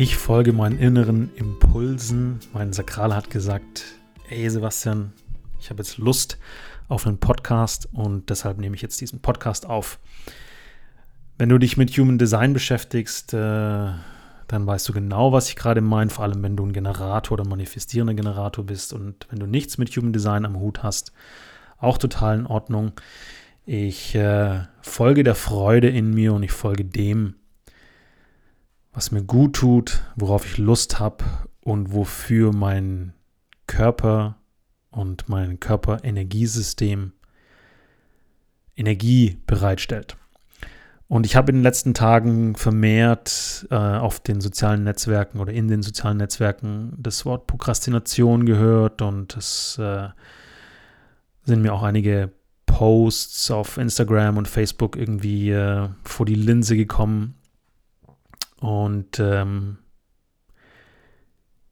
Ich folge meinen inneren Impulsen. Mein Sakral hat gesagt, hey Sebastian, ich habe jetzt Lust auf einen Podcast und deshalb nehme ich jetzt diesen Podcast auf. Wenn du dich mit Human Design beschäftigst, äh, dann weißt du genau, was ich gerade meine, vor allem wenn du ein Generator oder manifestierender Generator bist und wenn du nichts mit Human Design am Hut hast, auch total in Ordnung. Ich äh, folge der Freude in mir und ich folge dem, was mir gut tut, worauf ich Lust habe und wofür mein Körper und mein Körperenergiesystem Energie bereitstellt. Und ich habe in den letzten Tagen vermehrt äh, auf den sozialen Netzwerken oder in den sozialen Netzwerken das Wort Prokrastination gehört und es äh, sind mir auch einige Posts auf Instagram und Facebook irgendwie äh, vor die Linse gekommen, und ähm,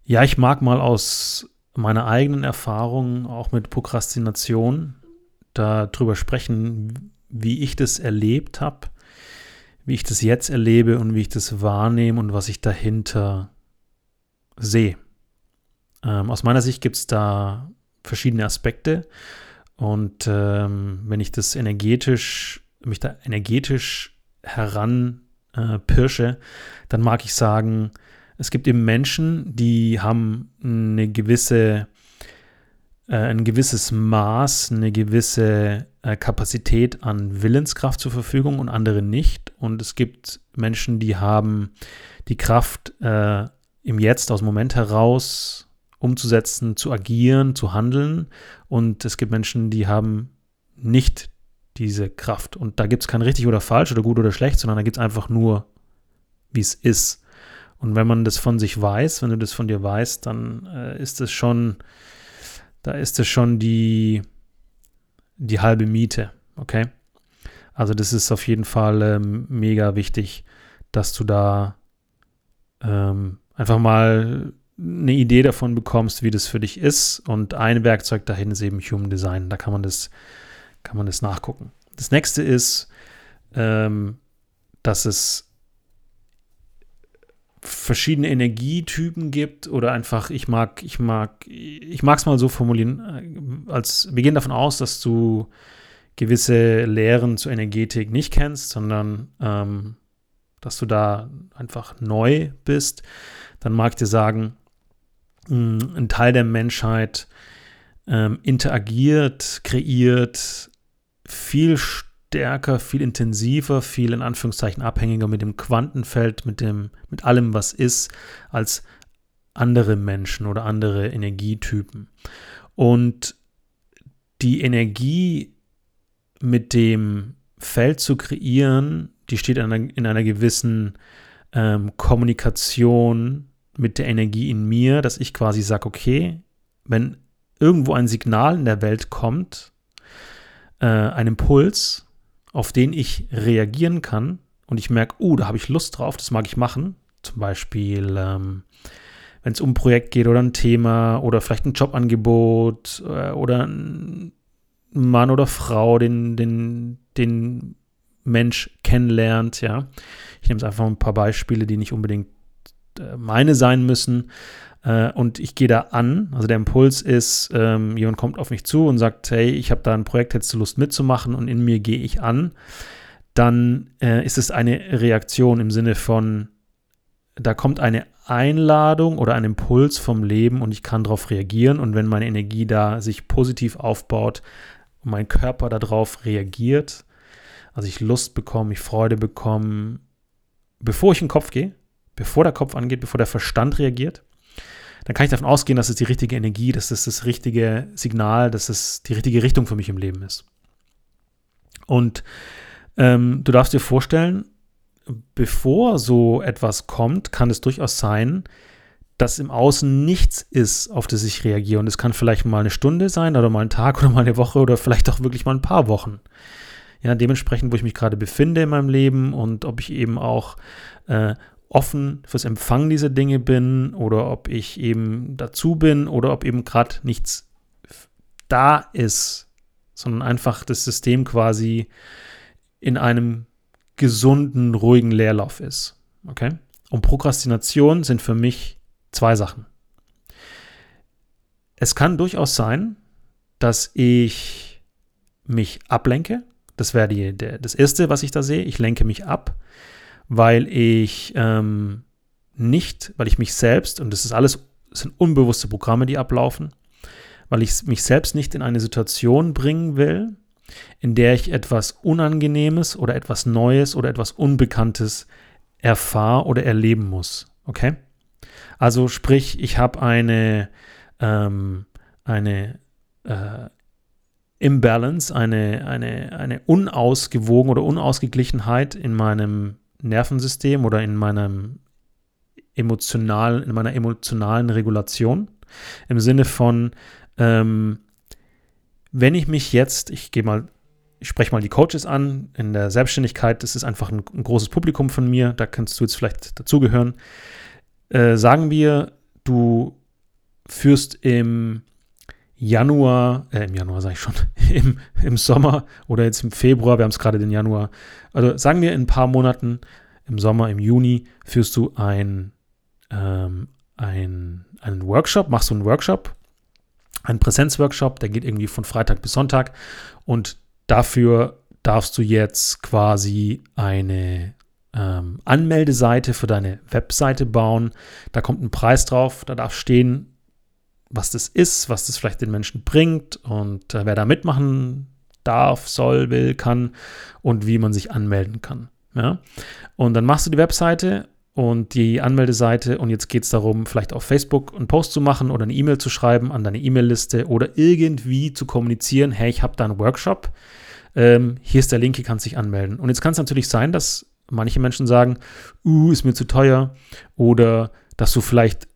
ja, ich mag mal aus meiner eigenen Erfahrung auch mit Prokrastination darüber sprechen, wie ich das erlebt habe, wie ich das jetzt erlebe und wie ich das wahrnehme und was ich dahinter sehe. Ähm, aus meiner Sicht gibt es da verschiedene Aspekte und ähm, wenn ich das energetisch, mich da energetisch heran äh, pirsche, dann mag ich sagen, es gibt eben Menschen, die haben eine gewisse, äh, ein gewisses Maß, eine gewisse äh, Kapazität an Willenskraft zur Verfügung und andere nicht. Und es gibt Menschen, die haben die Kraft, äh, im Jetzt aus dem Moment heraus umzusetzen, zu agieren, zu handeln. Und es gibt Menschen, die haben nicht diese Kraft. Und da gibt es kein richtig oder falsch oder gut oder schlecht, sondern da gibt es einfach nur, wie es ist. Und wenn man das von sich weiß, wenn du das von dir weißt, dann äh, ist es schon, da ist es schon die, die halbe Miete, okay? Also das ist auf jeden Fall ähm, mega wichtig, dass du da ähm, einfach mal eine Idee davon bekommst, wie das für dich ist. Und ein Werkzeug dahin ist eben Human Design. Da kann man das kann man das nachgucken. Das nächste ist, ähm, dass es verschiedene Energietypen gibt oder einfach, ich mag, ich mag, ich mag es mal so formulieren, äh, als wir gehen davon aus, dass du gewisse Lehren zur Energetik nicht kennst, sondern ähm, dass du da einfach neu bist, dann mag ich dir sagen, ein Teil der Menschheit ähm, interagiert, kreiert, viel stärker, viel intensiver, viel in Anführungszeichen abhängiger mit dem Quantenfeld, mit dem, mit allem, was ist, als andere Menschen oder andere Energietypen. Und die Energie mit dem Feld zu kreieren, die steht in einer, in einer gewissen ähm, Kommunikation mit der Energie in mir, dass ich quasi sage, okay, wenn irgendwo ein Signal in der Welt kommt, äh, ein Impuls, auf den ich reagieren kann und ich merke, oh, da habe ich Lust drauf, das mag ich machen. Zum Beispiel, ähm, wenn es um ein Projekt geht oder ein Thema oder vielleicht ein Jobangebot äh, oder ein Mann oder Frau, den, den, den Mensch kennenlernt, ja. Ich nehme jetzt einfach ein paar Beispiele, die nicht unbedingt äh, meine sein müssen. Äh, und ich gehe da an. Also der Impuls ist, ähm, jemand kommt auf mich zu und sagt, hey, ich habe da ein Projekt, hättest du Lust mitzumachen und in mir gehe ich an. Dann äh, ist es eine Reaktion im Sinne von, da kommt eine Einladung oder ein Impuls vom Leben und ich kann darauf reagieren. Und wenn meine Energie da sich positiv aufbaut und mein Körper darauf reagiert, also ich Lust bekomme, ich Freude bekomme, bevor ich in den Kopf gehe, bevor der Kopf angeht, bevor der Verstand reagiert, dann kann ich davon ausgehen, dass es die richtige Energie, dass es das richtige Signal, dass es die richtige Richtung für mich im Leben ist. Und ähm, du darfst dir vorstellen, bevor so etwas kommt, kann es durchaus sein, dass im Außen nichts ist, auf das ich reagiere. Und es kann vielleicht mal eine Stunde sein oder mal ein Tag oder mal eine Woche oder vielleicht auch wirklich mal ein paar Wochen. Ja, dementsprechend, wo ich mich gerade befinde in meinem Leben und ob ich eben auch äh, offen fürs Empfangen dieser Dinge bin oder ob ich eben dazu bin oder ob eben gerade nichts da ist, sondern einfach das System quasi in einem gesunden, ruhigen Leerlauf ist. Okay? Und Prokrastination sind für mich zwei Sachen. Es kann durchaus sein, dass ich mich ablenke. Das wäre das Erste, was ich da sehe. Ich lenke mich ab, weil ich ähm, nicht, weil ich mich selbst, und das ist alles, das sind unbewusste Programme, die ablaufen, weil ich mich selbst nicht in eine Situation bringen will, in der ich etwas Unangenehmes oder etwas Neues oder etwas Unbekanntes erfahre oder erleben muss. Okay? Also sprich, ich habe eine, ähm, eine äh, Imbalance, eine, eine, eine Unausgewogen oder Unausgeglichenheit in meinem Nervensystem oder in meinem emotional, in meiner emotionalen Regulation. Im Sinne von, ähm, wenn ich mich jetzt, ich gehe mal, ich spreche mal die Coaches an in der Selbstständigkeit, das ist einfach ein, ein großes Publikum von mir, da kannst du jetzt vielleicht dazugehören. Äh, sagen wir, du führst im Januar, äh, im Januar sage ich schon, im, im Sommer oder jetzt im Februar, wir haben es gerade den Januar, also sagen wir in ein paar Monaten, im Sommer, im Juni, führst du ein, ähm, ein, einen Workshop, machst du einen Workshop ein Präsenzworkshop, der geht irgendwie von Freitag bis Sonntag und dafür darfst du jetzt quasi eine ähm, Anmeldeseite für deine Webseite bauen. Da kommt ein Preis drauf, da darf stehen, was das ist, was das vielleicht den Menschen bringt und äh, wer da mitmachen darf, soll, will, kann und wie man sich anmelden kann. Ja? Und dann machst du die Webseite und die Anmeldeseite und jetzt geht es darum, vielleicht auf Facebook einen Post zu machen oder eine E-Mail zu schreiben an deine E-Mail-Liste oder irgendwie zu kommunizieren, hey, ich habe da einen Workshop, ähm, hier ist der Link, hier kannst du dich anmelden. Und jetzt kann es natürlich sein, dass manche Menschen sagen, uh, ist mir zu teuer oder dass du vielleicht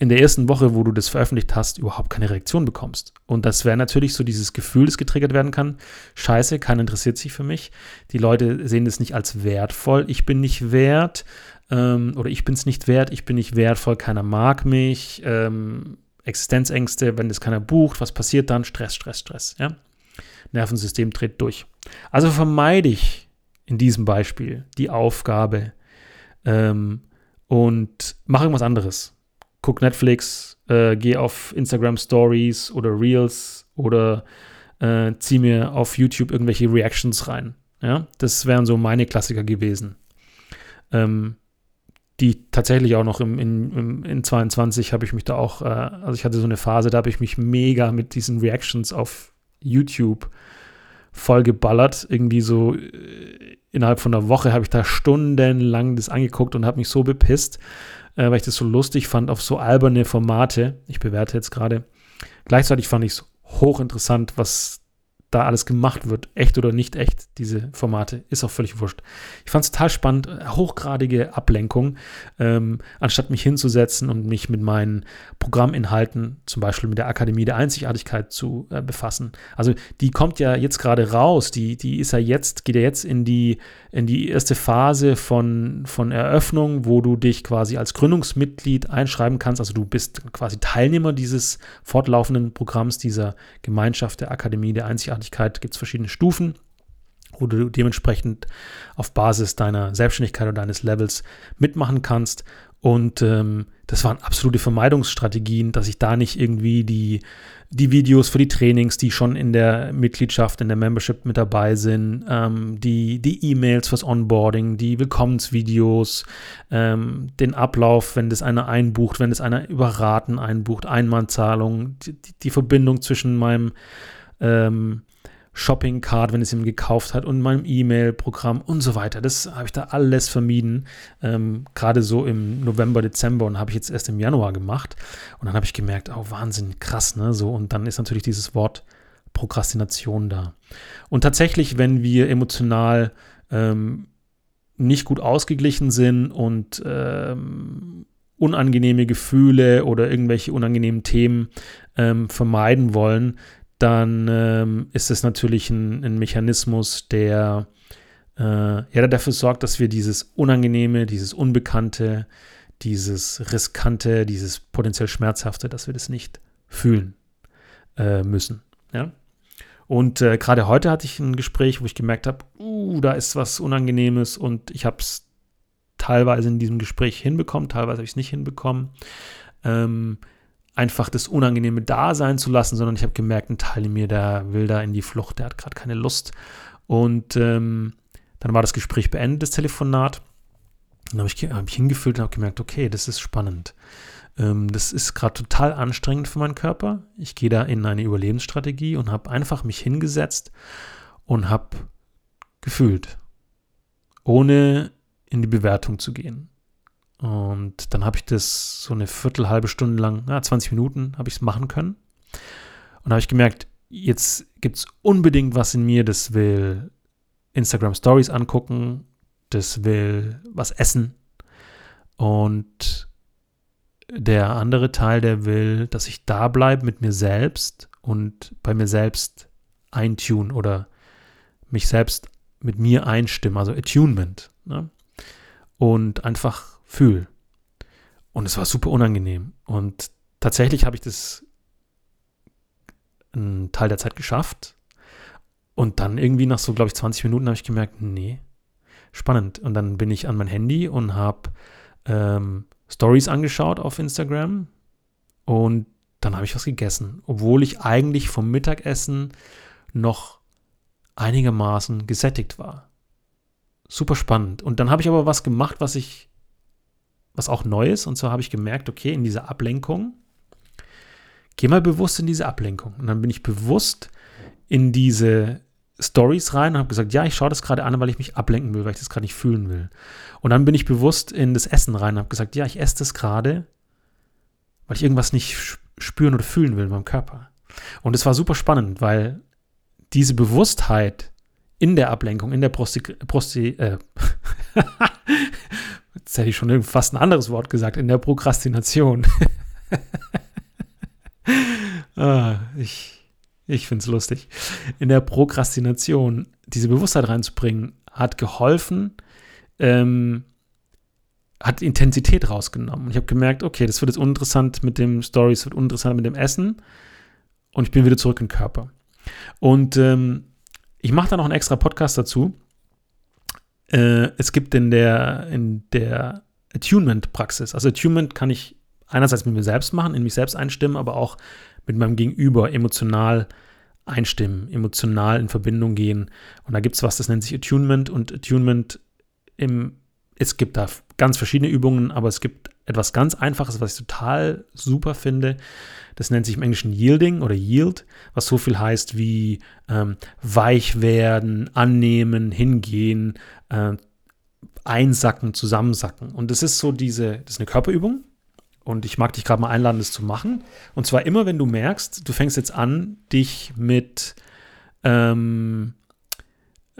in der ersten Woche, wo du das veröffentlicht hast, überhaupt keine Reaktion bekommst. Und das wäre natürlich so dieses Gefühl, das getriggert werden kann. Scheiße, keiner interessiert sich für mich. Die Leute sehen das nicht als wertvoll. Ich bin nicht wert ähm, oder ich bin es nicht wert, ich bin nicht wertvoll, keiner mag mich, ähm, Existenzängste, wenn das keiner bucht, was passiert dann? Stress, Stress, Stress. Ja? Nervensystem dreht durch. Also vermeide ich in diesem Beispiel die Aufgabe ähm, und mache irgendwas anderes. Guck Netflix, äh, geh auf Instagram Stories oder Reels oder äh, zieh mir auf YouTube irgendwelche Reactions rein. Ja, das wären so meine Klassiker gewesen. Ähm, die tatsächlich auch noch im, in, im, in 22 habe ich mich da auch, äh, also ich hatte so eine Phase, da habe ich mich mega mit diesen Reactions auf YouTube vollgeballert. Irgendwie so äh, innerhalb von einer Woche habe ich da stundenlang das angeguckt und habe mich so bepisst, äh, weil ich das so lustig fand auf so alberne Formate. Ich bewerte jetzt gerade. Gleichzeitig fand ich es hochinteressant, was da alles gemacht wird, echt oder nicht echt, diese Formate, ist auch völlig wurscht. Ich fand es total spannend, hochgradige Ablenkung, ähm, anstatt mich hinzusetzen und mich mit meinen Programminhalten, zum Beispiel mit der Akademie der Einzigartigkeit zu äh, befassen. Also die kommt ja jetzt gerade raus, die, die ist ja jetzt, geht ja jetzt in die, in die erste Phase von, von Eröffnung, wo du dich quasi als Gründungsmitglied einschreiben kannst. Also du bist quasi Teilnehmer dieses fortlaufenden Programms, dieser Gemeinschaft der Akademie der Einzigartigkeit. Einzigartigkeit gibt es verschiedene Stufen, wo du dementsprechend auf Basis deiner Selbstständigkeit oder deines Levels mitmachen kannst. Und ähm, das waren absolute Vermeidungsstrategien, dass ich da nicht irgendwie die, die Videos für die Trainings, die schon in der Mitgliedschaft, in der Membership mit dabei sind, ähm, die, die E-Mails fürs Onboarding, die Willkommensvideos, ähm, den Ablauf, wenn das einer einbucht, wenn das einer über Raten einbucht, Einmalzahlung, die, die Verbindung zwischen meinem ähm, Shopping Card, wenn es ihm gekauft hat und meinem E-Mail-Programm und so weiter. Das habe ich da alles vermieden, ähm, gerade so im November, Dezember und habe ich jetzt erst im Januar gemacht. Und dann habe ich gemerkt, oh Wahnsinn, krass, ne? So und dann ist natürlich dieses Wort Prokrastination da. Und tatsächlich, wenn wir emotional ähm, nicht gut ausgeglichen sind und ähm, unangenehme Gefühle oder irgendwelche unangenehmen Themen ähm, vermeiden wollen, dann ähm, ist es natürlich ein, ein Mechanismus, der äh, ja dafür sorgt, dass wir dieses Unangenehme, dieses Unbekannte, dieses Riskante, dieses potenziell Schmerzhafte, dass wir das nicht fühlen äh, müssen. Ja? Und äh, gerade heute hatte ich ein Gespräch, wo ich gemerkt habe, uh, da ist was Unangenehmes und ich habe es teilweise in diesem Gespräch hinbekommen, teilweise habe ich es nicht hinbekommen. Ähm, einfach das Unangenehme da sein zu lassen, sondern ich habe gemerkt, ein Teil in mir, der will da in die Flucht, der hat gerade keine Lust. Und ähm, dann war das Gespräch beendet, das Telefonat. Dann habe ich, hab ich hingefühlt und habe gemerkt, okay, das ist spannend. Ähm, das ist gerade total anstrengend für meinen Körper. Ich gehe da in eine Überlebensstrategie und habe einfach mich hingesetzt und habe gefühlt, ohne in die Bewertung zu gehen. Und dann habe ich das so eine Viertel, halbe Stunde lang, na, 20 Minuten habe ich es machen können. Und habe ich gemerkt, jetzt gibt es unbedingt was in mir, das will Instagram Stories angucken, das will was essen. Und der andere Teil, der will, dass ich da bleibe mit mir selbst und bei mir selbst eintune oder mich selbst mit mir einstimme, also Attunement. Ne? Und einfach fühle. Und es war super unangenehm. Und tatsächlich habe ich das einen Teil der Zeit geschafft. Und dann irgendwie nach so, glaube ich, 20 Minuten habe ich gemerkt, nee, spannend. Und dann bin ich an mein Handy und habe ähm, Stories angeschaut auf Instagram und dann habe ich was gegessen, obwohl ich eigentlich vom Mittagessen noch einigermaßen gesättigt war. Super spannend. Und dann habe ich aber was gemacht, was ich, was auch neu ist. Und zwar habe ich gemerkt, okay, in dieser Ablenkung, geh mal bewusst in diese Ablenkung. Und dann bin ich bewusst in diese Stories rein und habe gesagt, ja, ich schaue das gerade an, weil ich mich ablenken will, weil ich das gerade nicht fühlen will. Und dann bin ich bewusst in das Essen rein und habe gesagt, ja, ich esse das gerade, weil ich irgendwas nicht spüren oder fühlen will in meinem Körper. Und es war super spannend, weil diese Bewusstheit in der Ablenkung, in der Prosti, Prosti äh, jetzt hätte ich schon fast ein anderes Wort gesagt, in der Prokrastination. ah, ich ich finde es lustig, in der Prokrastination diese Bewusstheit reinzubringen, hat geholfen, ähm, hat Intensität rausgenommen. Ich habe gemerkt, okay, das wird jetzt uninteressant mit dem Stories, wird uninteressant mit dem Essen und ich bin wieder zurück im Körper. Und ähm, ich mache da noch einen extra Podcast dazu. Äh, es gibt in der, in der Attunement-Praxis, also Attunement kann ich einerseits mit mir selbst machen, in mich selbst einstimmen, aber auch mit meinem Gegenüber emotional einstimmen, emotional in Verbindung gehen. Und da gibt es was, das nennt sich Attunement und Attunement im, es gibt da ganz verschiedene Übungen, aber es gibt etwas ganz Einfaches, was ich total super finde. Das nennt sich im Englischen Yielding oder Yield, was so viel heißt wie ähm, weich werden, annehmen, hingehen, äh, einsacken, zusammensacken. Und das ist so diese, das ist eine Körperübung, und ich mag dich gerade mal einladen, das zu machen. Und zwar immer, wenn du merkst, du fängst jetzt an, dich mit, ähm,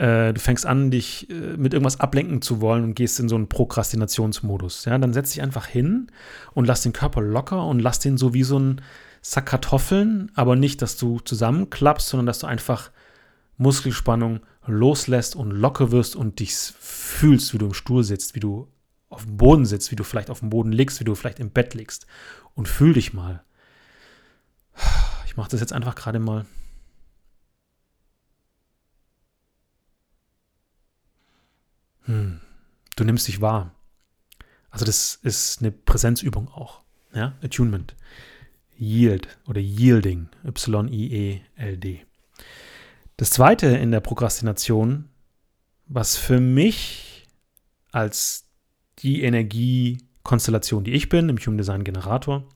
äh, du fängst an, dich äh, mit irgendwas ablenken zu wollen und gehst in so einen Prokrastinationsmodus. Ja, dann setz dich einfach hin und lass den Körper locker und lass den so wie so ein Sack Kartoffeln, aber nicht, dass du zusammenklappst, sondern dass du einfach Muskelspannung loslässt und locker wirst und dich fühlst, wie du im Stuhl sitzt, wie du auf dem Boden sitzt, wie du vielleicht auf dem Boden liegst, wie du vielleicht im Bett liegst. Und fühl dich mal. Ich mache das jetzt einfach gerade mal. Hm. Du nimmst dich wahr. Also das ist eine Präsenzübung auch. Ja? Attunement. Yield oder Yielding. Y-I-E-L-D. Das zweite in der Prokrastination, was für mich als die Energiekonstellation, die ich bin, im Human Design Generator.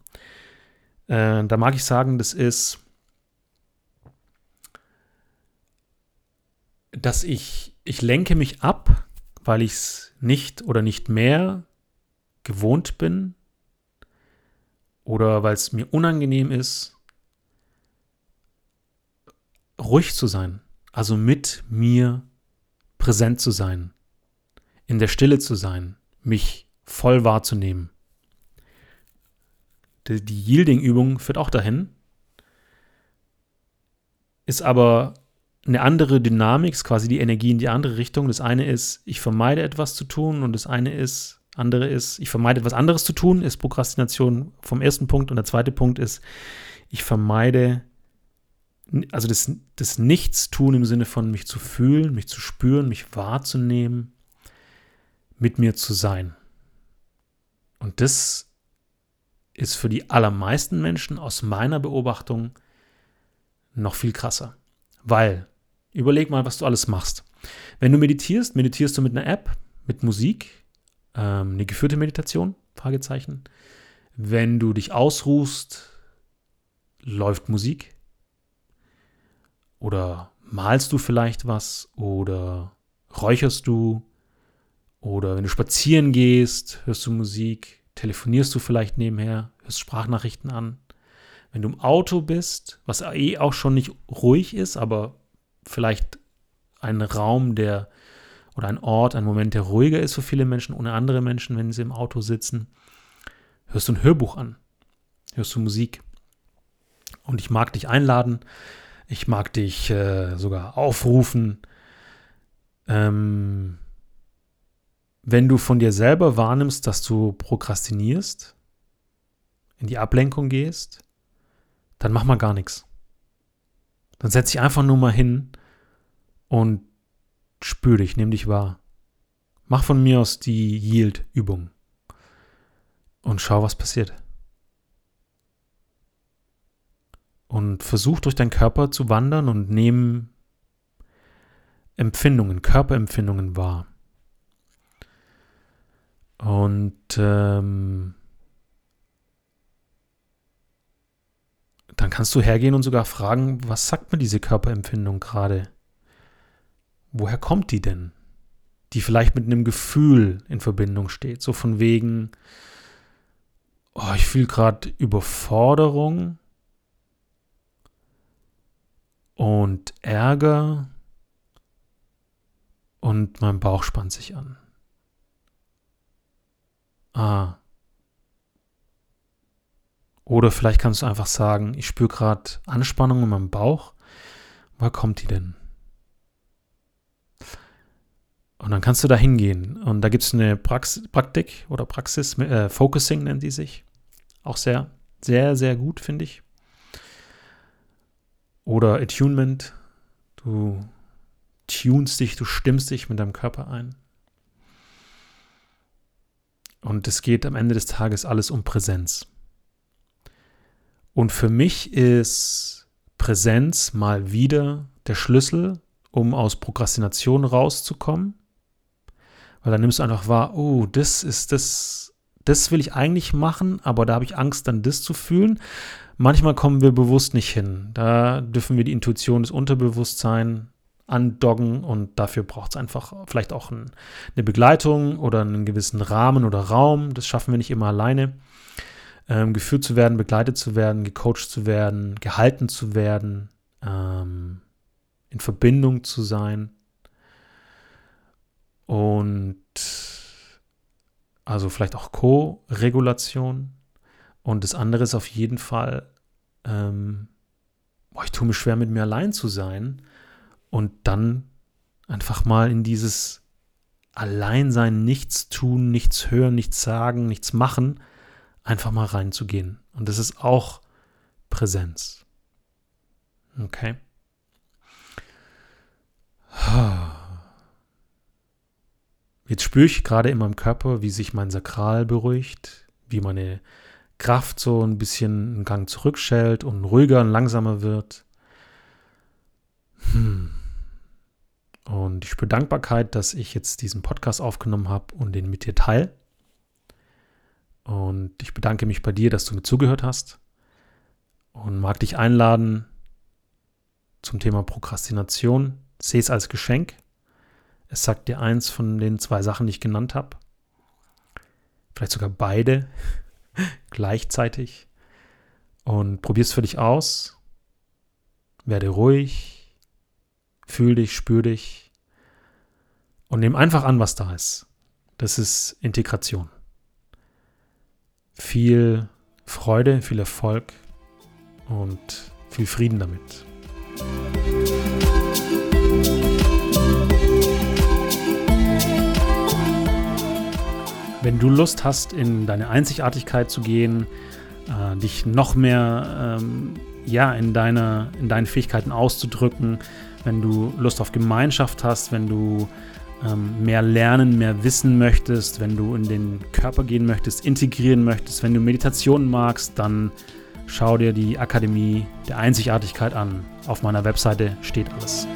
Äh, da mag ich sagen, das ist, dass ich, ich lenke mich ab, weil ich es nicht oder nicht mehr gewohnt bin oder weil es mir unangenehm ist, ruhig zu sein, also mit mir präsent zu sein, in der Stille zu sein, mich voll wahrzunehmen. Die, Yielding-Übung führt auch dahin, ist aber eine andere Dynamik, quasi die Energie in die andere Richtung. Das eine ist, ich vermeide etwas zu tun und das eine ist, andere ist, ich vermeide etwas anderes zu tun, ist Prokrastination vom ersten Punkt und der zweite Punkt ist, ich vermeide, also das, das Nichtstun im Sinne von mich zu fühlen, mich zu spüren, mich wahrzunehmen, mit mir zu sein. Und das ist für die allermeisten Menschen aus meiner Beobachtung noch viel krasser. Weil, überleg mal, was du alles machst. Wenn du meditierst, meditierst du mit einer App, mit Musik, ähm, eine geführte Meditation, Fragezeichen. Wenn du dich ausruhst, läuft Musik. Oder malst du vielleicht was oder räucherst du oder wenn du spazieren gehst, hörst du Musik, telefonierst du vielleicht nebenher, hörst Sprachnachrichten an. Wenn du im Auto bist, was eh auch schon nicht ruhig ist, aber vielleicht ein Raum, der oder ein Ort, ein Moment, der ruhiger ist für viele Menschen, ohne andere Menschen, wenn sie im Auto sitzen, hörst du ein Hörbuch an, hörst du Musik. Und ich mag dich einladen, ich mag dich äh, sogar aufrufen, ähm, wenn du von dir selber wahrnimmst, dass du prokrastinierst, in die Ablenkung gehst, dann mach mal gar nichts. Dann setz dich einfach nur mal hin und spür dich, nimm dich wahr. Mach von mir aus die Yield-Übung und schau, was passiert. Und versuch durch deinen Körper zu wandern und nehmen Empfindungen, Körperempfindungen wahr. Und ähm, dann kannst du hergehen und sogar fragen, was sagt mir diese Körperempfindung gerade? Woher kommt die denn? Die vielleicht mit einem Gefühl in Verbindung steht. So von wegen, oh, ich fühle gerade Überforderung und Ärger und mein Bauch spannt sich an. Ah. Oder vielleicht kannst du einfach sagen, ich spüre gerade Anspannung in meinem Bauch. Woher kommt die denn? Und dann kannst du da hingehen. Und da gibt es eine Prax Praktik oder Praxis, äh, Focusing nennt die sich. Auch sehr, sehr, sehr gut, finde ich. Oder Attunement. Du tunst dich, du stimmst dich mit deinem Körper ein. Und es geht am Ende des Tages alles um Präsenz. Und für mich ist Präsenz mal wieder der Schlüssel, um aus Prokrastination rauszukommen. Weil dann nimmst du einfach wahr, oh, das ist das, das will ich eigentlich machen, aber da habe ich Angst, dann das zu fühlen. Manchmal kommen wir bewusst nicht hin. Da dürfen wir die Intuition des Unterbewusstseins andoggen und dafür braucht es einfach vielleicht auch ein, eine Begleitung oder einen gewissen Rahmen oder Raum. Das schaffen wir nicht immer alleine. Ähm, geführt zu werden, begleitet zu werden, gecoacht zu werden, gehalten zu werden, ähm, in Verbindung zu sein. Und also vielleicht auch Co-Regulation. Und das andere ist auf jeden Fall, ähm, boah, ich tue mir schwer, mit mir allein zu sein und dann einfach mal in dieses Alleinsein, nichts tun, nichts hören, nichts sagen, nichts machen, einfach mal reinzugehen. Und das ist auch Präsenz. Okay. Jetzt spüre ich gerade in meinem Körper, wie sich mein Sakral beruhigt, wie meine Kraft so ein bisschen einen Gang zurückschält und ruhiger und langsamer wird. Hm. Und ich spüre Dankbarkeit, dass ich jetzt diesen Podcast aufgenommen habe und den mit dir teile. Und ich bedanke mich bei dir, dass du mir zugehört hast und mag dich einladen zum Thema Prokrastination. Sehe es als Geschenk. Es sagt dir eins von den zwei Sachen, die ich genannt habe. Vielleicht sogar beide gleichzeitig. Und probier es für dich aus. Werde ruhig, fühl dich, spür dich und nimm einfach an, was da ist. Das ist Integration. Viel Freude, viel Erfolg und viel Frieden damit. Wenn du Lust hast, in deine Einzigartigkeit zu gehen, äh, dich noch mehr ähm, ja, in, deine, in deinen Fähigkeiten auszudrücken, wenn du Lust auf Gemeinschaft hast, wenn du ähm, mehr lernen, mehr wissen möchtest, wenn du in den Körper gehen möchtest, integrieren möchtest, wenn du Meditationen magst, dann schau dir die Akademie der Einzigartigkeit an. Auf meiner Webseite steht alles.